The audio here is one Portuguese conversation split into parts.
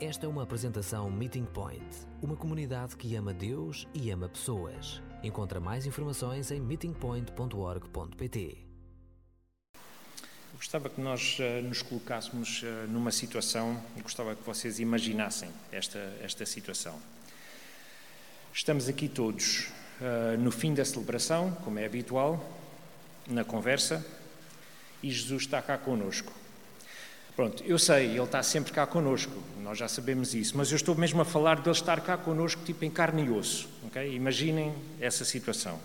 Esta é uma apresentação Meeting Point, uma comunidade que ama Deus e ama pessoas. Encontra mais informações em meetingpoint.org.pt. Gostava que nós uh, nos colocássemos uh, numa situação e gostava que vocês imaginassem esta, esta situação. Estamos aqui todos uh, no fim da celebração, como é habitual, na conversa, e Jesus está cá conosco. Pronto, eu sei, ele está sempre cá connosco, nós já sabemos isso, mas eu estou mesmo a falar dele estar cá connosco, tipo em carne e osso, ok? Imaginem essa situação.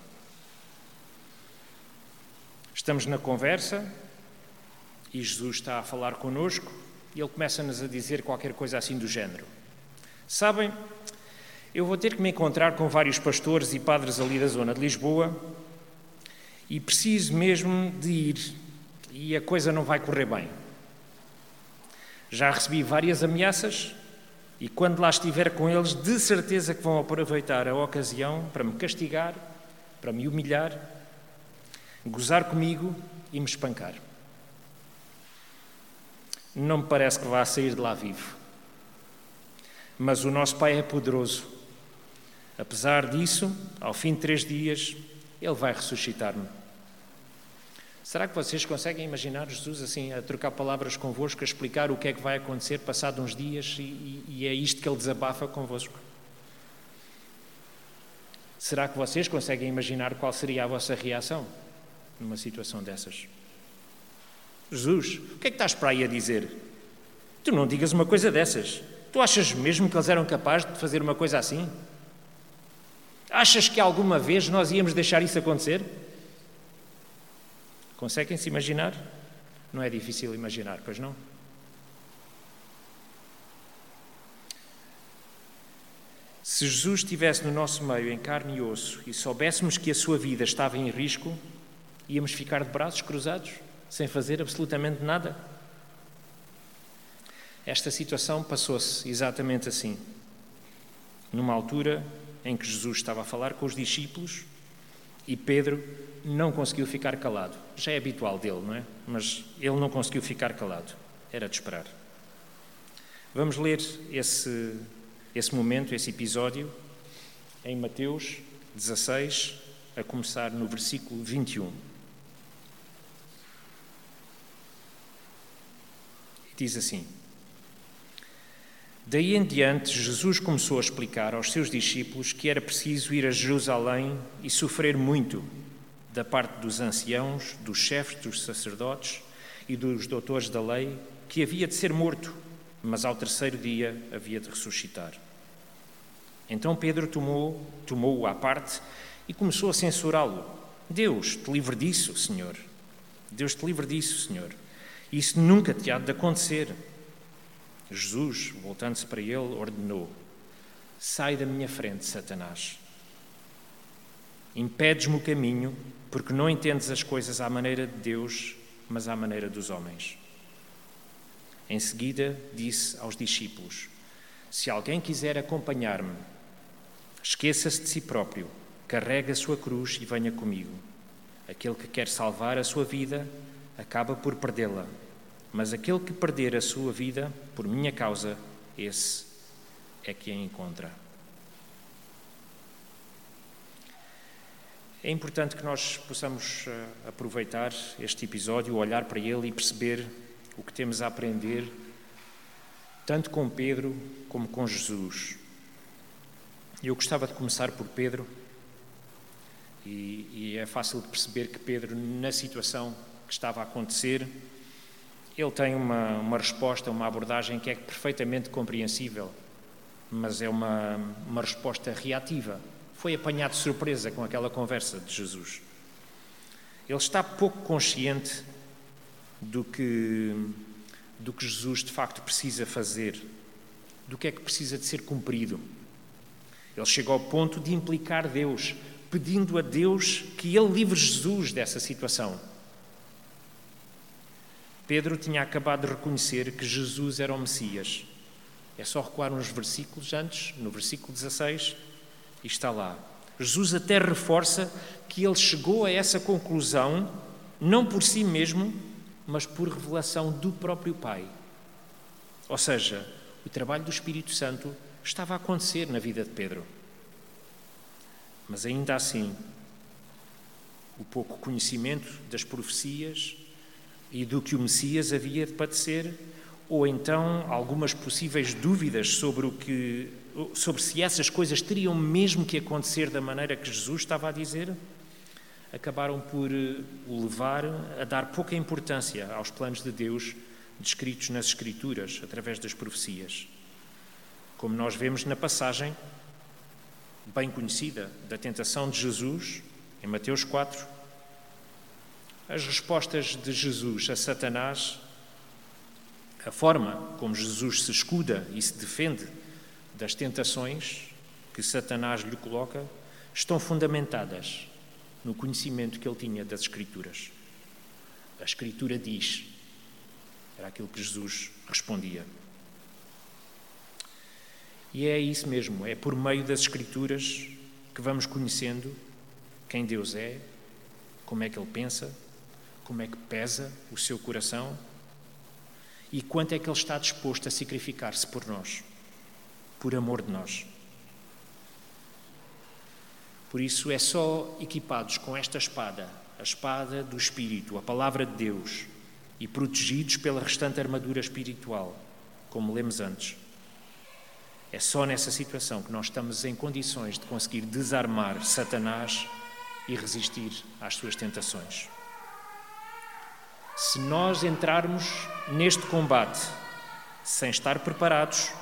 Estamos na conversa e Jesus está a falar connosco e ele começa-nos a dizer qualquer coisa assim do género. Sabem, eu vou ter que me encontrar com vários pastores e padres ali da zona de Lisboa e preciso mesmo de ir e a coisa não vai correr bem. Já recebi várias ameaças e quando lá estiver com eles, de certeza que vão aproveitar a ocasião para me castigar, para me humilhar, gozar comigo e me espancar. Não me parece que vá sair de lá vivo. Mas o nosso Pai é poderoso. Apesar disso, ao fim de três dias, Ele vai ressuscitar-me. Será que vocês conseguem imaginar Jesus assim a trocar palavras convosco, a explicar o que é que vai acontecer passado uns dias e, e é isto que ele desabafa convosco? Será que vocês conseguem imaginar qual seria a vossa reação numa situação dessas? Jesus, o que é que estás para aí a dizer? Tu não digas uma coisa dessas. Tu achas mesmo que eles eram capazes de fazer uma coisa assim? Achas que alguma vez nós íamos deixar isso acontecer? Conseguem se imaginar? Não é difícil imaginar, pois não? Se Jesus estivesse no nosso meio, em carne e osso, e soubéssemos que a sua vida estava em risco, íamos ficar de braços cruzados, sem fazer absolutamente nada? Esta situação passou-se exatamente assim. Numa altura em que Jesus estava a falar com os discípulos e Pedro não conseguiu ficar calado. Já é habitual dele, não é? Mas ele não conseguiu ficar calado. Era de esperar. Vamos ler esse, esse momento, esse episódio, em Mateus 16, a começar no versículo 21. Diz assim: Daí em diante, Jesus começou a explicar aos seus discípulos que era preciso ir a Jerusalém e sofrer muito da parte dos anciãos, dos chefes dos sacerdotes e dos doutores da lei, que havia de ser morto, mas ao terceiro dia havia de ressuscitar. Então Pedro tomou, tomou-o à parte e começou a censurá-lo. Deus te livre disso, Senhor. Deus te livre disso, Senhor. Isso nunca te há de acontecer. Jesus, voltando-se para ele, ordenou: Sai da minha frente, Satanás. Impedes-me o caminho, porque não entendes as coisas à maneira de Deus, mas à maneira dos homens. Em seguida, disse aos discípulos: Se alguém quiser acompanhar-me, esqueça-se de si próprio, carregue a sua cruz e venha comigo. Aquele que quer salvar a sua vida acaba por perdê-la, mas aquele que perder a sua vida por minha causa, esse é que a encontra. É importante que nós possamos eh, aproveitar este episódio, olhar para ele e perceber o que temos a aprender, tanto com Pedro como com Jesus. Eu gostava de começar por Pedro, e, e é fácil de perceber que Pedro, na situação que estava a acontecer, ele tem uma, uma resposta, uma abordagem que é perfeitamente compreensível, mas é uma, uma resposta reativa foi apanhado de surpresa com aquela conversa de Jesus. Ele está pouco consciente do que, do que Jesus de facto precisa fazer, do que é que precisa de ser cumprido. Ele chega ao ponto de implicar Deus, pedindo a Deus que ele livre Jesus dessa situação. Pedro tinha acabado de reconhecer que Jesus era o Messias. É só recuar uns versículos antes, no versículo 16, e está lá. Jesus até reforça que ele chegou a essa conclusão não por si mesmo, mas por revelação do próprio Pai. Ou seja, O trabalho do Espírito Santo estava a acontecer na vida de Pedro. Mas ainda assim, o pouco conhecimento das profecias e do que o Messias havia de padecer, ou então algumas possíveis dúvidas sobre o que sobre se essas coisas teriam mesmo que acontecer da maneira que Jesus estava a dizer, acabaram por eh, o levar a dar pouca importância aos planos de Deus descritos nas Escrituras, através das profecias. Como nós vemos na passagem bem conhecida da tentação de Jesus, em Mateus 4, as respostas de Jesus a Satanás, a forma como Jesus se escuda e se defende das tentações que Satanás lhe coloca, estão fundamentadas no conhecimento que ele tinha das Escrituras. A Escritura diz, era aquilo que Jesus respondia. E é isso mesmo, é por meio das Escrituras que vamos conhecendo quem Deus é, como é que Ele pensa, como é que pesa o seu coração e quanto é que Ele está disposto a sacrificar-se por nós, por amor de nós. Por isso é só equipados com esta espada, a espada do Espírito, a palavra de Deus, e protegidos pela restante armadura espiritual, como lemos antes. É só nessa situação que nós estamos em condições de conseguir desarmar Satanás e resistir às suas tentações. Se nós entrarmos neste combate sem estar preparados,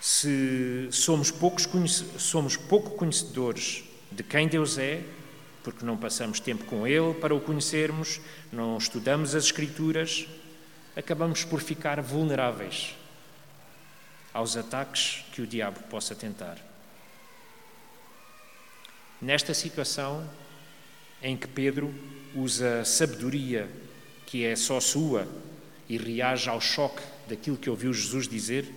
se somos, poucos, somos pouco conhecedores de quem Deus é, porque não passamos tempo com Ele para o conhecermos, não estudamos as Escrituras, acabamos por ficar vulneráveis aos ataques que o diabo possa tentar. Nesta situação em que Pedro usa sabedoria que é só sua e reage ao choque daquilo que ouviu Jesus dizer,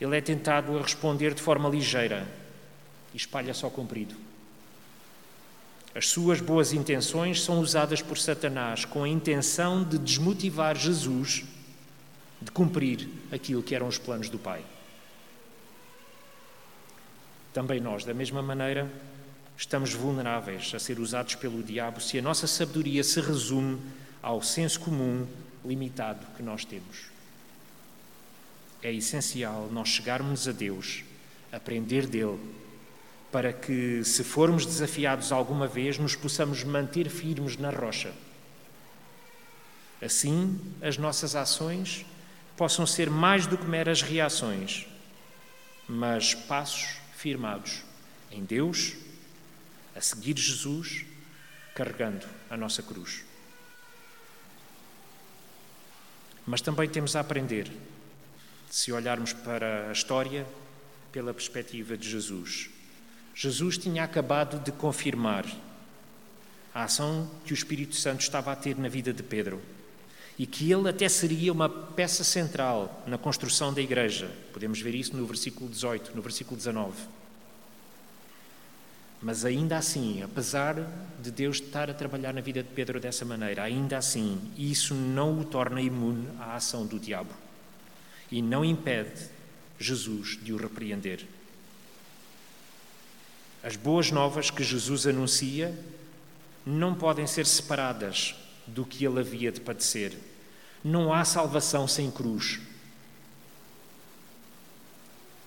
ele é tentado a responder de forma ligeira e espalha só comprido. As suas boas intenções são usadas por Satanás com a intenção de desmotivar Jesus de cumprir aquilo que eram os planos do Pai. Também nós, da mesma maneira, estamos vulneráveis a ser usados pelo diabo se a nossa sabedoria se resume ao senso comum limitado que nós temos. É essencial nós chegarmos a Deus, aprender dele, para que, se formos desafiados alguma vez, nos possamos manter firmes na rocha. Assim, as nossas ações possam ser mais do que meras reações, mas passos firmados em Deus a seguir Jesus, carregando a nossa cruz. Mas também temos a aprender, se olharmos para a história pela perspectiva de Jesus. Jesus tinha acabado de confirmar a ação que o Espírito Santo estava a ter na vida de Pedro e que ele até seria uma peça central na construção da igreja. Podemos ver isso no versículo 18, no versículo 19. Mas ainda assim, apesar de Deus estar a trabalhar na vida de Pedro dessa maneira, ainda assim, isso não o torna imune à ação do diabo e não impede Jesus de o repreender. As boas novas que Jesus anuncia não podem ser separadas do que ele havia de padecer. Não há salvação sem cruz.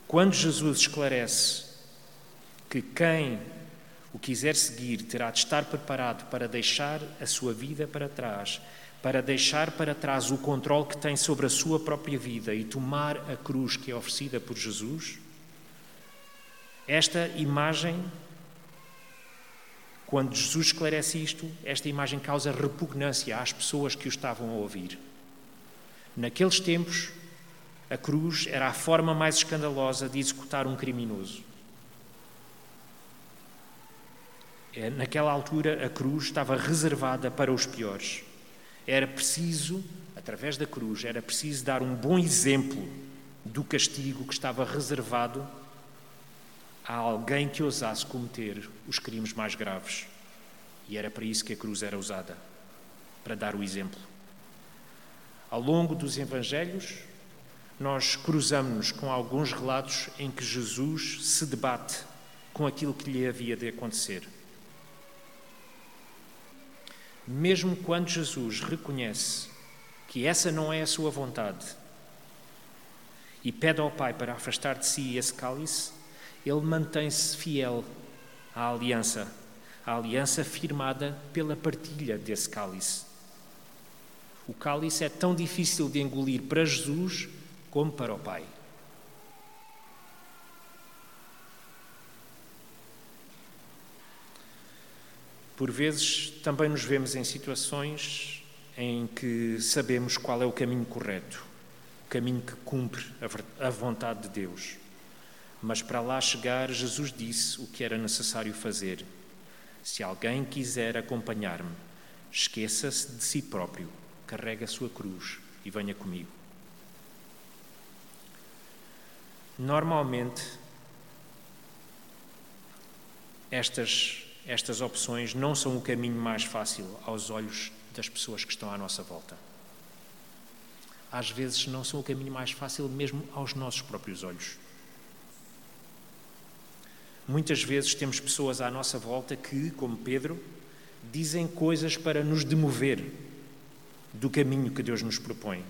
Quando Jesus esclarece que quem o quiser seguir terá de estar preparado para deixar a sua vida para trás, para deixar para trás o controle que tem sobre a sua própria vida e tomar a cruz que é oferecida por Jesus. Esta imagem, quando Jesus esclarece isto, esta imagem causa repugnância às pessoas que o estavam a ouvir. Naqueles tempos, a cruz era a forma mais escandalosa de executar um criminoso. É, naquela altura, a cruz estava reservada para os piores. Era preciso, através da cruz, era preciso dar um bom exemplo do castigo que estava reservado a alguém que ousasse cometer os crimes mais graves. E era para isso que a cruz era usada para dar o exemplo. Ao longo dos Evangelhos, nós cruzamos-nos com alguns relatos em que Jesus se debate com aquilo que lhe havia de acontecer. Mesmo quando Jesus reconhece que essa não é a sua vontade e pede ao Pai para afastar de si esse cálice, ele mantém-se fiel à aliança, à aliança firmada pela partilha desse cálice. O cálice é tão difícil de engolir para Jesus como para o Pai. Por vezes também nos vemos em situações em que sabemos qual é o caminho correto, o caminho que cumpre a vontade de Deus. Mas para lá chegar, Jesus disse o que era necessário fazer. Se alguém quiser acompanhar-me, esqueça-se de si próprio, carregue a sua cruz e venha comigo. Normalmente, estas, estas opções não são o caminho mais fácil aos olhos das pessoas que estão à nossa volta. Às vezes, não são o caminho mais fácil mesmo aos nossos próprios olhos. Muitas vezes temos pessoas à nossa volta que, como Pedro, dizem coisas para nos demover do caminho que Deus nos propõe.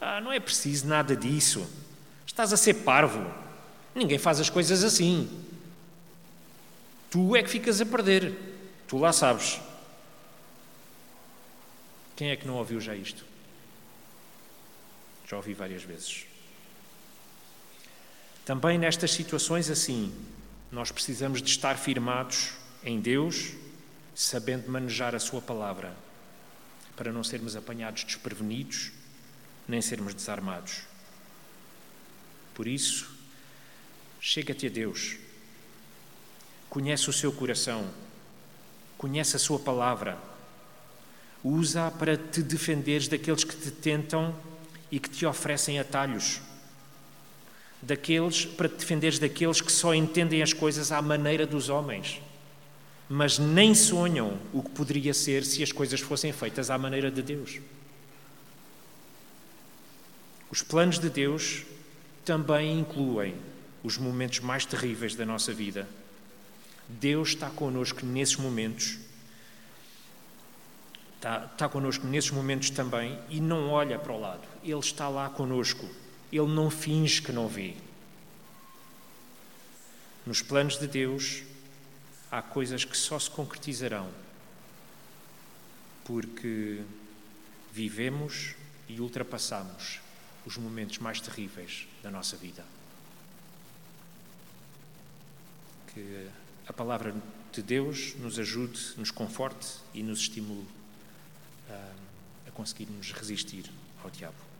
Ah, não é preciso nada disso. Estás a ser parvo. Ninguém faz as coisas assim. Tu é que ficas a perder. Tu lá sabes. Quem é que não ouviu já isto? Já ouvi várias vezes. Também nestas situações assim, nós precisamos de estar firmados em Deus, sabendo manejar a Sua palavra, para não sermos apanhados desprevenidos, nem sermos desarmados. Por isso, chega-te a Deus, conhece o seu coração, conhece a sua palavra, usa para te defenderes daqueles que te tentam e que te oferecem atalhos, daqueles para te defenderes daqueles que só entendem as coisas à maneira dos homens, mas nem sonham o que poderia ser se as coisas fossem feitas à maneira de Deus. Os planos de Deus também incluem os momentos mais terríveis da nossa vida. Deus está connosco nesses momentos, está, está connosco nesses momentos também e não olha para o lado. Ele está lá connosco. Ele não finge que não vê. Nos planos de Deus há coisas que só se concretizarão porque vivemos e ultrapassamos os momentos mais terríveis da nossa vida. Que a palavra de Deus nos ajude, nos conforte e nos estimule a, a conseguirmos resistir ao diabo.